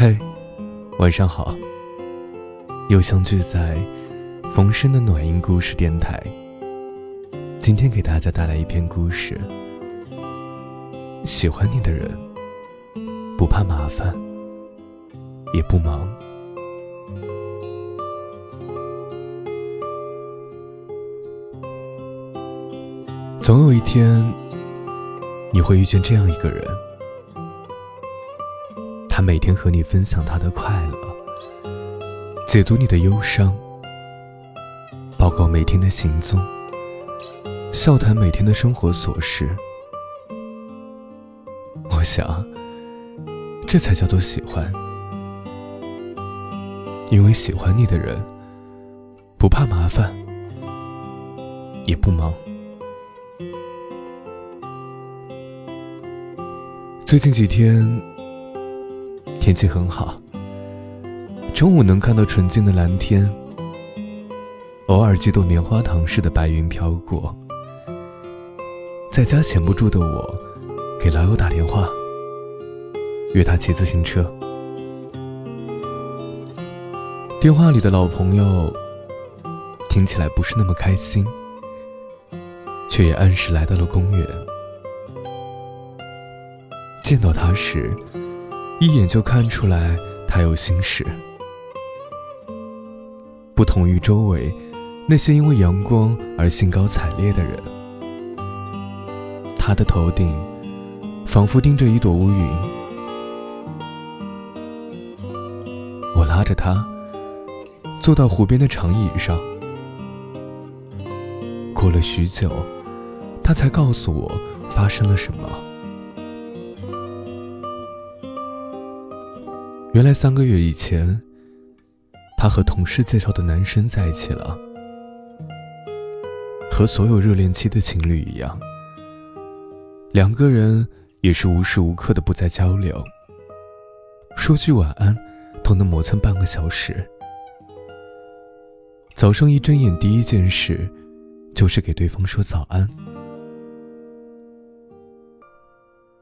嘿，晚上好。又相聚在逢生的暖音故事电台。今天给大家带来一篇故事。喜欢你的人，不怕麻烦，也不忙。总有一天，你会遇见这样一个人。每天和你分享他的快乐，解读你的忧伤，报告每天的行踪，笑谈每天的生活琐事。我想，这才叫做喜欢。因为喜欢你的人，不怕麻烦，也不忙。最近几天。天气很好，中午能看到纯净的蓝天，偶尔几朵棉花糖似的白云飘过。在家闲不住的我，给老友打电话，约他骑自行车。电话里的老朋友听起来不是那么开心，却也按时来到了公园。见到他时。一眼就看出来他有心事。不同于周围那些因为阳光而兴高采烈的人，他的头顶仿佛盯着一朵乌云。我拉着他坐到湖边的长椅上，过了许久，他才告诉我发生了什么。原来三个月以前，他和同事介绍的男生在一起了。和所有热恋期的情侣一样，两个人也是无时无刻的不在交流，说句晚安都能磨蹭半个小时。早上一睁眼第一件事，就是给对方说早安，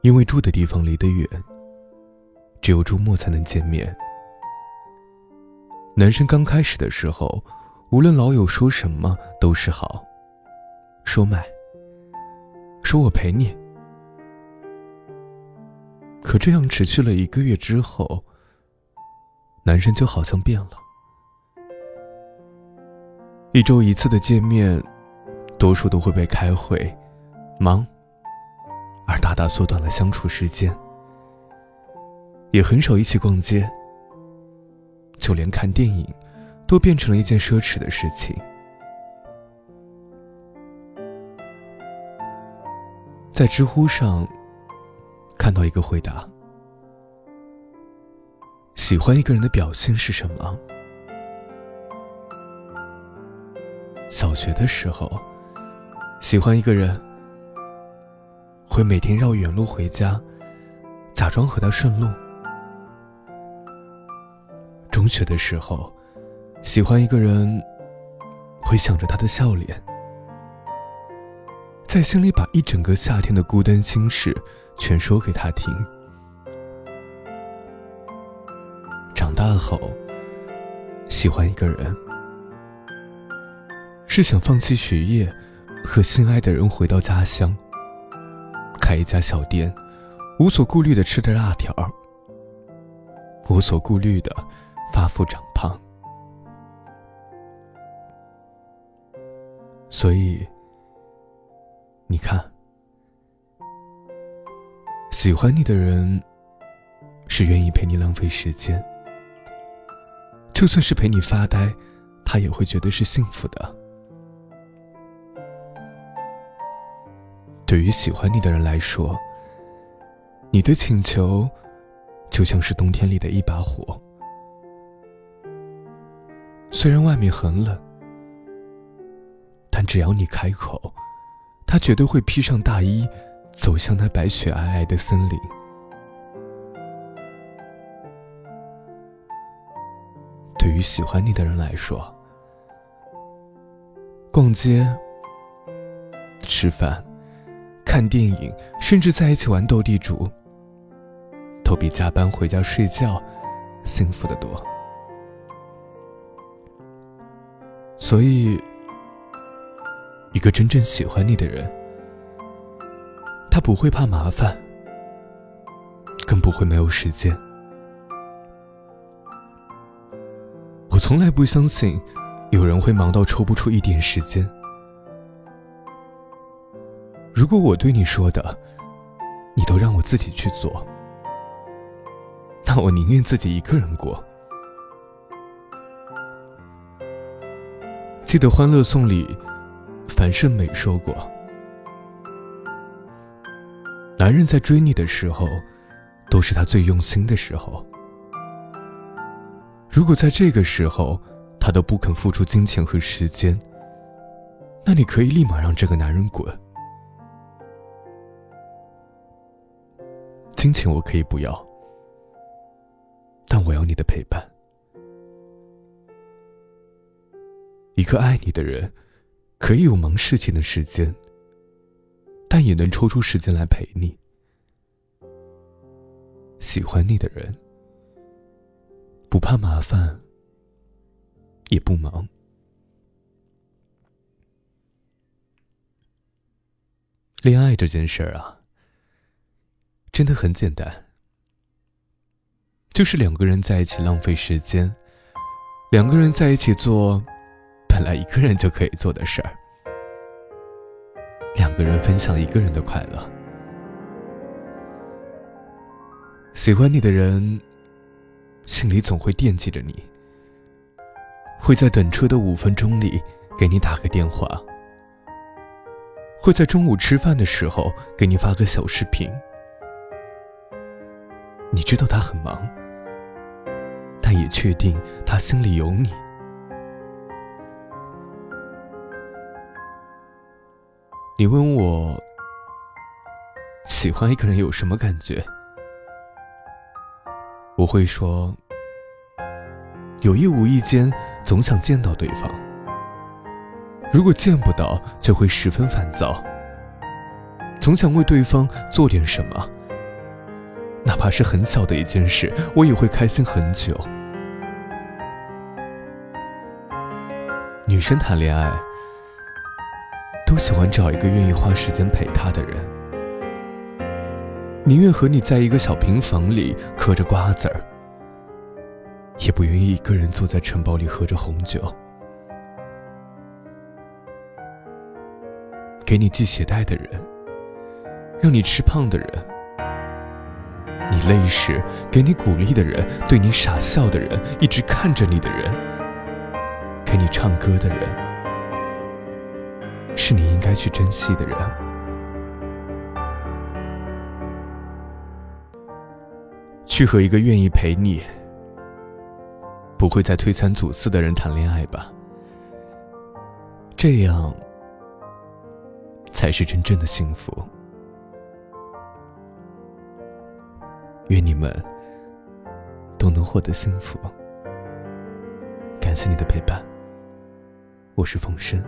因为住的地方离得远。只有周末才能见面。男生刚开始的时候，无论老友说什么都是好，说买，说我陪你。可这样持续了一个月之后，男生就好像变了。一周一次的见面，多数都会被开会、忙，而大大缩短了相处时间。也很少一起逛街，就连看电影，都变成了一件奢侈的事情。在知乎上看到一个回答：喜欢一个人的表现是什么？小学的时候，喜欢一个人，会每天绕远路回家，假装和他顺路。中学的时候，喜欢一个人，会想着他的笑脸，在心里把一整个夏天的孤单心事全说给他听。长大后，喜欢一个人，是想放弃学业，和心爱的人回到家乡，开一家小店，无所顾虑的吃着辣条，无所顾虑的。发福长胖，所以你看，喜欢你的人是愿意陪你浪费时间，就算是陪你发呆，他也会觉得是幸福的。对于喜欢你的人来说，你的请求就像是冬天里的一把火。虽然外面很冷，但只要你开口，他绝对会披上大衣，走向那白雪皑皑的森林。对于喜欢你的人来说，逛街、吃饭、看电影，甚至在一起玩斗地主，都比加班回家睡觉幸福的多。所以，一个真正喜欢你的人，他不会怕麻烦，更不会没有时间。我从来不相信有人会忙到抽不出一点时间。如果我对你说的，你都让我自己去做，那我宁愿自己一个人过。记得《欢乐颂》里，樊胜美说过：“男人在追你的时候，都是他最用心的时候。如果在这个时候，他都不肯付出金钱和时间，那你可以立马让这个男人滚。金钱我可以不要，但我要你的陪伴。”一个爱你的人，可以有忙事情的时间，但也能抽出时间来陪你。喜欢你的人，不怕麻烦，也不忙。恋爱这件事儿啊，真的很简单，就是两个人在一起浪费时间，两个人在一起做。本来一个人就可以做的事儿，两个人分享一个人的快乐。喜欢你的人，心里总会惦记着你，会在等车的五分钟里给你打个电话，会在中午吃饭的时候给你发个小视频。你知道他很忙，但也确定他心里有你。你问我喜欢一个人有什么感觉？我会说，有意无意间总想见到对方。如果见不到，就会十分烦躁，总想为对方做点什么，哪怕是很小的一件事，我也会开心很久。女生谈恋爱。都喜欢找一个愿意花时间陪他的人，宁愿和你在一个小平房里嗑着瓜子儿，也不愿意一个人坐在城堡里喝着红酒。给你系鞋带的人，让你吃胖的人，你累时给你鼓励的人，对你傻笑的人，一直看着你的人，给你唱歌的人。是你应该去珍惜的人，去和一个愿意陪你、不会再推三阻四的人谈恋爱吧。这样才是真正的幸福。愿你们都能获得幸福。感谢你的陪伴，我是冯生。